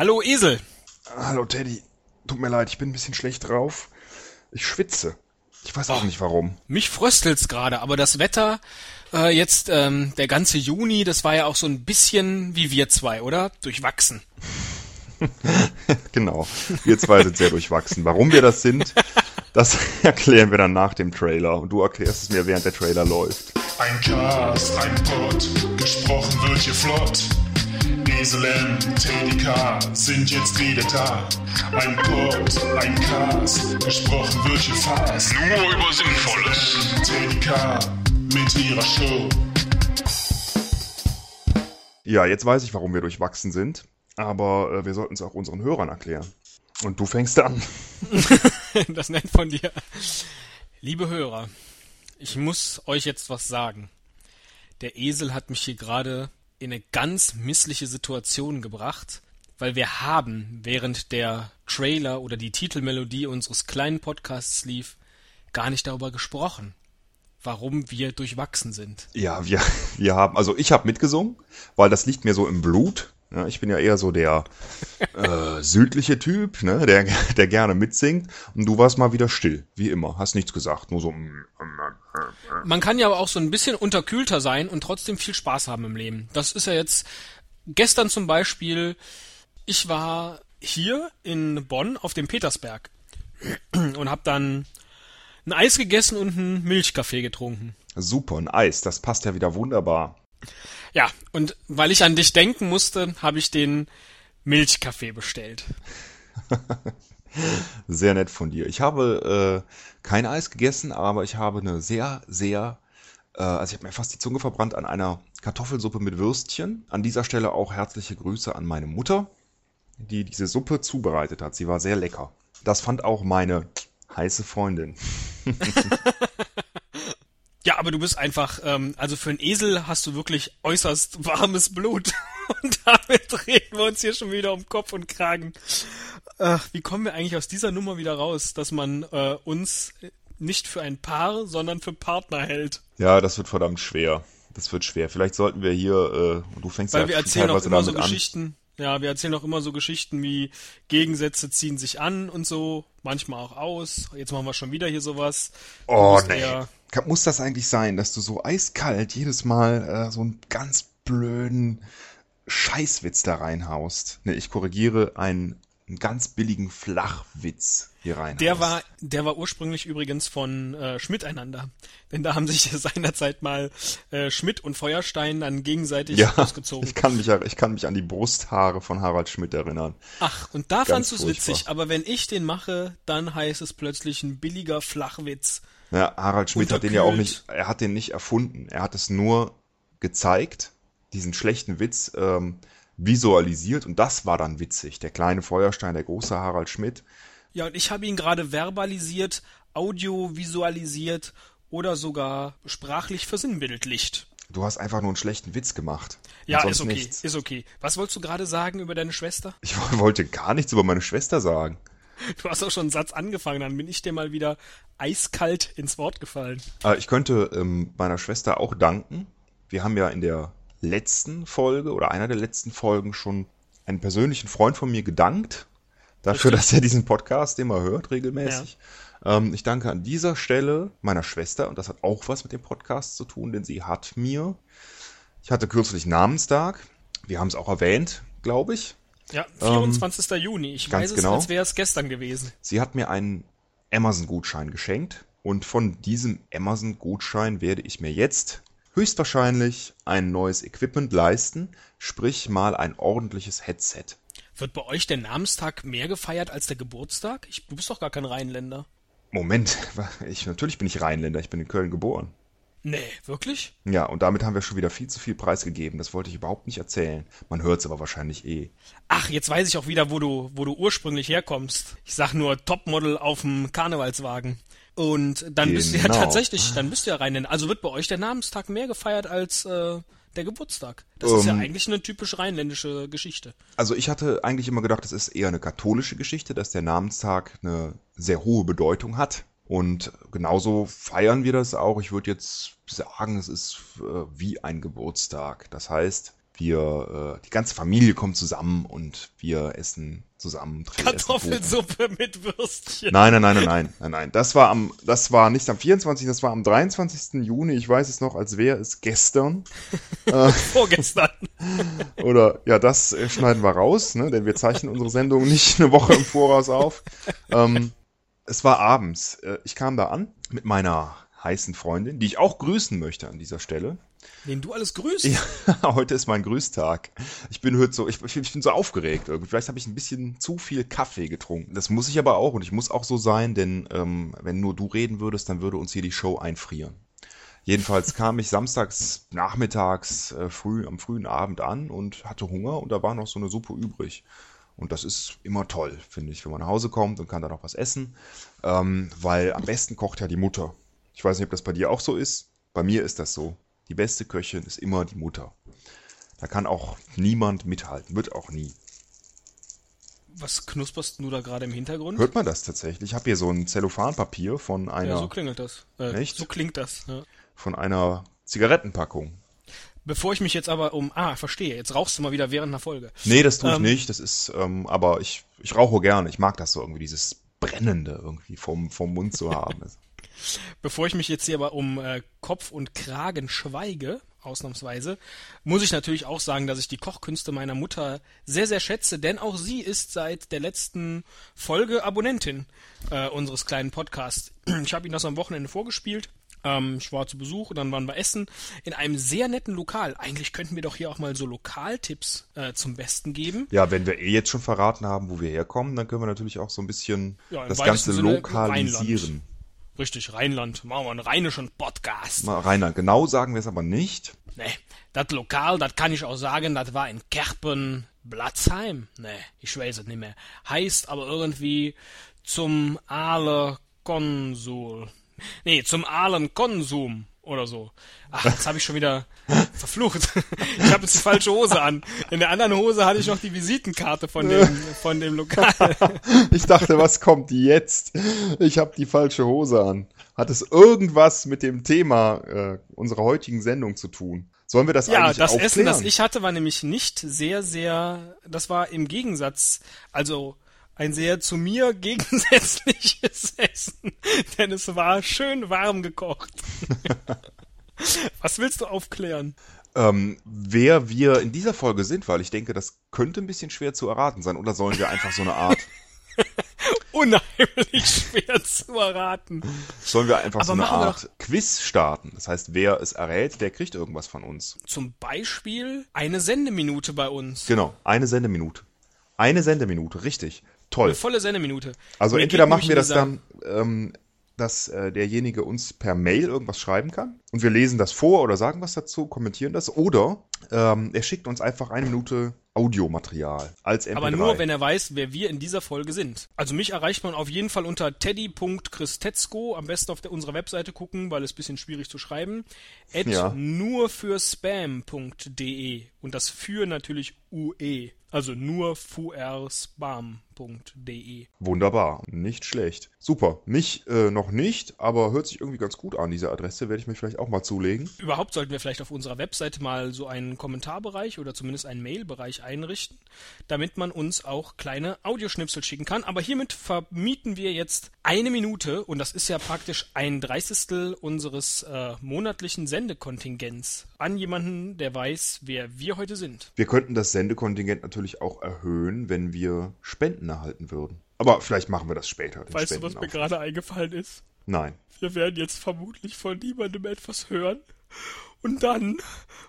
Hallo Esel. Hallo Teddy. Tut mir leid, ich bin ein bisschen schlecht drauf. Ich schwitze. Ich weiß auch nicht warum. Mich fröstelt's gerade, aber das Wetter äh, jetzt ähm, der ganze Juni, das war ja auch so ein bisschen wie wir zwei, oder? Durchwachsen. genau. Wir zwei sind sehr durchwachsen. Warum wir das sind, das erklären wir dann nach dem Trailer. Und du erklärst es mir, während der Trailer läuft. Ein Cast, ein Pod, gesprochen wird hier flott. Esel M, TDK sind jetzt wieder da. Ein Pod, ein Cast, gesprochen wird hier fast. Nur über Sinnvolles. TDK mit ihrer Show. Ja, jetzt weiß ich, warum wir durchwachsen sind. Aber äh, wir sollten es auch unseren Hörern erklären. Und du fängst an. das nennt von dir. Liebe Hörer, ich muss euch jetzt was sagen. Der Esel hat mich hier gerade in eine ganz missliche Situation gebracht, weil wir haben, während der Trailer oder die Titelmelodie unseres kleinen Podcasts lief, gar nicht darüber gesprochen, warum wir durchwachsen sind. Ja, wir, wir haben, also ich habe mitgesungen, weil das liegt mir so im Blut. Ja, ich bin ja eher so der äh, südliche Typ, ne, der, der gerne mitsingt. Und du warst mal wieder still, wie immer. Hast nichts gesagt, nur so. Mm, mm, mm, Man kann ja aber auch so ein bisschen unterkühlter sein und trotzdem viel Spaß haben im Leben. Das ist ja jetzt gestern zum Beispiel. Ich war hier in Bonn auf dem Petersberg und habe dann ein Eis gegessen und einen Milchkaffee getrunken. Super, ein Eis, das passt ja wieder wunderbar. Ja, und weil ich an dich denken musste, habe ich den Milchkaffee bestellt. sehr nett von dir. Ich habe äh, kein Eis gegessen, aber ich habe eine sehr, sehr, äh, also ich habe mir fast die Zunge verbrannt an einer Kartoffelsuppe mit Würstchen. An dieser Stelle auch herzliche Grüße an meine Mutter, die diese Suppe zubereitet hat. Sie war sehr lecker. Das fand auch meine heiße Freundin. Ja, aber du bist einfach, ähm, also für einen Esel hast du wirklich äußerst warmes Blut. Und damit drehen wir uns hier schon wieder um Kopf und Kragen. Äh, wie kommen wir eigentlich aus dieser Nummer wieder raus, dass man äh, uns nicht für ein Paar, sondern für Partner hält? Ja, das wird verdammt schwer. Das wird schwer. Vielleicht sollten wir hier, äh, du fängst Weil ja wir erzählen auch immer so an. Ja, wir erzählen auch immer so Geschichten wie Gegensätze ziehen sich an und so, manchmal auch aus. Jetzt machen wir schon wieder hier sowas. Oh, nee. Muss das eigentlich sein, dass du so eiskalt jedes Mal äh, so einen ganz blöden Scheißwitz da reinhaust? Ne, ich korrigiere einen, einen ganz billigen Flachwitz hier rein. Der war, der war ursprünglich übrigens von äh, Schmidt einander. Denn da haben sich seinerzeit mal äh, Schmidt und Feuerstein dann gegenseitig ja, ausgezogen. Ich kann mich, ich kann mich an die Brusthaare von Harald Schmidt erinnern. Ach, und da Ganz fandst du es witzig, aber wenn ich den mache, dann heißt es plötzlich ein billiger Flachwitz. Ja, Harald Schmidt hat den ja auch nicht, er hat den nicht erfunden. Er hat es nur gezeigt, diesen schlechten Witz ähm, visualisiert und das war dann witzig. Der kleine Feuerstein, der große Harald Schmidt. Ja, und ich habe ihn gerade verbalisiert, audiovisualisiert oder sogar sprachlich versinnbildlicht. Du hast einfach nur einen schlechten Witz gemacht. Ja, ist okay, nichts. ist okay. Was wolltest du gerade sagen über deine Schwester? Ich wollte gar nichts über meine Schwester sagen. Du hast auch schon einen Satz angefangen, dann bin ich dir mal wieder eiskalt ins Wort gefallen. Äh, ich könnte ähm, meiner Schwester auch danken. Wir haben ja in der letzten Folge oder einer der letzten Folgen schon einen persönlichen Freund von mir gedankt. Dafür, dass er diesen Podcast immer hört, regelmäßig. Ja. Ähm, ich danke an dieser Stelle meiner Schwester, und das hat auch was mit dem Podcast zu tun, denn sie hat mir, ich hatte kürzlich Namenstag, wir haben es auch erwähnt, glaube ich, ja, 24. Ähm, Juni. Ich weiß es, genau. als wäre es gestern gewesen. Sie hat mir einen Amazon-Gutschein geschenkt und von diesem Amazon-Gutschein werde ich mir jetzt höchstwahrscheinlich ein neues Equipment leisten, sprich mal ein ordentliches Headset. Wird bei euch der Namenstag mehr gefeiert als der Geburtstag? Ich, du bist doch gar kein Rheinländer. Moment, ich, natürlich bin ich Rheinländer, ich bin in Köln geboren. Nee, wirklich? Ja, und damit haben wir schon wieder viel zu viel preisgegeben. Das wollte ich überhaupt nicht erzählen. Man hört es aber wahrscheinlich eh. Ach, jetzt weiß ich auch wieder, wo du, wo du ursprünglich herkommst. Ich sag nur Topmodel auf dem Karnevalswagen. Und dann genau. bist du ja genau. tatsächlich, dann bist du ja rein. Also wird bei euch der Namenstag mehr gefeiert als äh, der Geburtstag. Das um, ist ja ähm. eigentlich eine typisch rheinländische Geschichte. Also ich hatte eigentlich immer gedacht, das ist eher eine katholische Geschichte, dass der Namenstag eine sehr hohe Bedeutung hat. Und genauso feiern wir das auch. Ich würde jetzt sagen, es ist äh, wie ein Geburtstag. Das heißt, wir, äh, die ganze Familie kommt zusammen und wir essen zusammen. Kartoffelsuppe mit Würstchen. Nein, nein, nein, nein, nein, nein, nein. Das war am, das war nicht am 24., das war am 23. Juni. Ich weiß es noch, als wäre es gestern. Vorgestern. Oder ja, das äh, schneiden wir raus, ne? denn wir zeichnen unsere Sendung nicht eine Woche im Voraus auf. Ähm, es war abends. Äh, Ich kam da an mit meiner heißen Freundin, die ich auch grüßen möchte an dieser Stelle. Den du alles grüßt. Ja, heute ist mein Grüßtag. Ich bin heute so, ich, ich bin so aufgeregt irgendwie. Vielleicht habe ich ein bisschen zu viel Kaffee getrunken. Das muss ich aber auch und ich muss auch so sein, denn ähm, wenn nur du reden würdest, dann würde uns hier die Show einfrieren. Jedenfalls kam ich samstags nachmittags äh, früh am frühen Abend an und hatte Hunger und da war noch so eine Suppe übrig. Und das ist immer toll, finde ich, wenn man nach Hause kommt und kann da noch was essen, ähm, weil am besten kocht ja die Mutter. Ich weiß nicht, ob das bei dir auch so ist. Bei mir ist das so. Die beste Köchin ist immer die Mutter. Da kann auch niemand mithalten, wird auch nie. Was knusperst du da gerade im Hintergrund? Hört man das tatsächlich? Ich habe hier so ein Zellophanpapier von einer, ja, so klingelt das. Äh, Echt? So klingt das. Ja. von einer Zigarettenpackung. Bevor ich mich jetzt aber um. Ah, verstehe. Jetzt rauchst du mal wieder während einer Folge. Nee, das tue ich Ähm. nicht. Das ist, ähm, aber ich, ich rauche gerne. Ich mag das so irgendwie, dieses Brennende irgendwie vom, vom Mund zu haben. Bevor ich mich jetzt hier aber um äh, Kopf und Kragen schweige, ausnahmsweise, muss ich natürlich auch sagen, dass ich die Kochkünste meiner Mutter sehr, sehr schätze, denn auch sie ist seit der letzten Folge Abonnentin äh, unseres kleinen Podcasts. Ich habe Ihnen das am Wochenende vorgespielt. Ähm, ich war zu Besuch und dann waren wir essen in einem sehr netten Lokal. Eigentlich könnten wir doch hier auch mal so Lokaltipps äh, zum Besten geben. Ja, wenn wir eh jetzt schon verraten haben, wo wir herkommen, dann können wir natürlich auch so ein bisschen Ja, das Ganze Sinne lokalisieren. Richtig, Rheinland. Machen wir einen rheinischen Podcast. Mal Rainer, genau sagen wir es aber nicht. Ne, das Lokal, das kann ich auch sagen, das war in Kerpen Blatzheim. Ne, ich weiß es nicht mehr. Heißt aber irgendwie zum Aale Konsul. Nee, zum Aalen Konsum oder so. Ach, jetzt habe ich schon wieder verflucht. Ich habe jetzt die falsche Hose an. In der anderen Hose hatte ich noch die Visitenkarte von dem, von dem Lokal. Ich dachte, was kommt jetzt? Ich habe die falsche Hose an. Hat es irgendwas mit dem Thema äh, unserer heutigen Sendung zu tun? Sollen wir das Ja, eigentlich das aufklären? Essen, das ich hatte, war nämlich nicht sehr, sehr, das war im Gegensatz, also ein sehr zu mir gegensätzliches Essen, denn es war schön warm gekocht. Was willst du aufklären? ähm, wer wir in dieser Folge sind, weil ich denke, das könnte ein bisschen schwer zu erraten sein. Oder sollen wir einfach so eine Art, Unheimlich schwer zu erraten. sollen wir einfach Aber so eine Art Quiz starten? Das heißt, wer es errät, der kriegt irgendwas von uns. Zum Beispiel eine Sendeminute bei uns. Genau, eine Sendeminute. Eine Sendeminute, richtig. Toll. Eine volle Sendeminute. Also Mir entweder machen wir das dann, ähm, dass äh, derjenige uns per Mail irgendwas schreiben kann und wir lesen das vor oder sagen was dazu, kommentieren das oder ähm, er schickt uns einfach eine Minute Audiomaterial als MP3. Aber nur, wenn er weiß, wer wir in dieser Folge sind. Also mich erreicht man auf jeden Fall unter teddy.christetzko. Am besten auf der, unserer Webseite gucken, weil es ein bisschen schwierig zu schreiben. At Ja. nur für spam.de. Und das für natürlich UE. Also nur spam.de. Wunderbar, nicht schlecht. Super, mich äh, noch nicht, aber hört sich irgendwie ganz gut an, diese Adresse, werde ich mir vielleicht auch mal zulegen. Überhaupt sollten wir vielleicht auf unserer Webseite mal so einen Kommentarbereich oder zumindest einen Mailbereich einrichten, damit man uns auch kleine Audioschnipsel schicken kann. Aber hiermit vermieten wir jetzt eine Minute und das ist ja praktisch ein Dreißigstel unseres äh, monatlichen Sendekontingents an jemanden, der weiß, wer wir heute sind. Wir könnten das Sendekontingent natürlich auch erhöhen, wenn wir Spenden erhalten würden. Aber vielleicht machen wir das später. Weißt du, was mir gerade eingefallen ist? Nein. Wir werden jetzt vermutlich von niemandem etwas hören. Und dann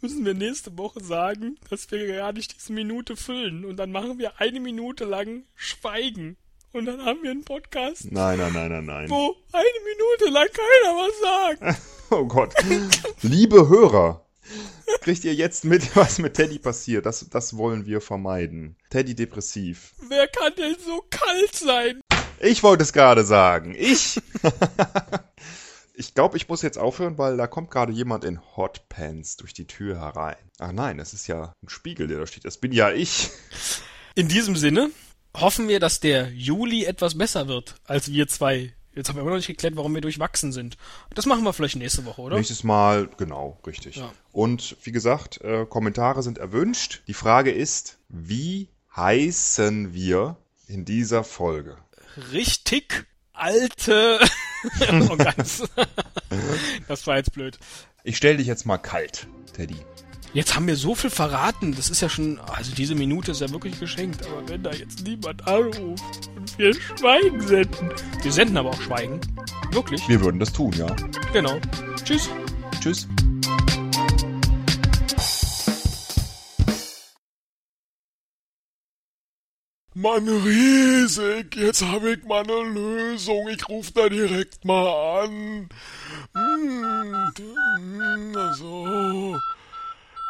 müssen wir nächste Woche sagen, dass wir gar nicht diese Minute füllen. Und dann machen wir eine Minute lang Schweigen. Und dann haben wir einen Podcast, Nein, nein, nein, nein, nein. wo eine Minute lang keiner was sagt. Oh Gott. Liebe Hörer, kriegt ihr jetzt mit, was mit Teddy passiert? Das, das wollen wir vermeiden. Teddy depressiv. Wer kann denn so kalt sein? Ich wollte es gerade sagen. Ich. ich glaube, ich muss jetzt aufhören, weil da kommt gerade jemand in Hotpants durch die Tür herein. Ach nein, das ist ja ein Spiegel, der da steht. Das bin ja ich. In diesem Sinne hoffen wir, dass der Juli etwas besser wird, als wir zwei Jetzt haben wir immer noch nicht geklärt, warum wir durchwachsen sind. Das machen wir vielleicht nächste Woche, oder? Nächstes Mal, genau, richtig. Ja. Und wie gesagt, äh, Kommentare sind erwünscht. Die Frage ist, wie heißen wir in dieser Folge? Richtig alte. oh, das war jetzt blöd. Ich stelle dich jetzt mal kalt, Teddy. Jetzt haben wir so viel verraten. Das ist ja schon, also diese Minute ist ja wirklich geschenkt. Aber wenn da jetzt niemand anruft und wir Schweigen senden. Wir senden aber auch Schweigen. Wirklich. Wir würden das tun, ja. Genau. Tschüss. Tschüss. Mann, riesig. Jetzt habe ich mal eine Lösung. Ich rufe da direkt mal an. Hm, also,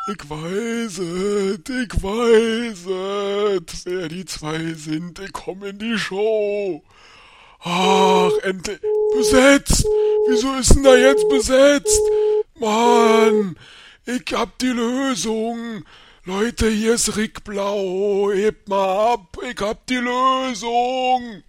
ich weiß es, ich weiß es, wer die zwei sind. Ich komme in die Show. Ach, endlich. Besetzt. Wieso ist denn da jetzt besetzt? Mann, ich hab die Lösung. Leute, hier ist Rick Blau. Hebt mal ab, ich hab die Lösung.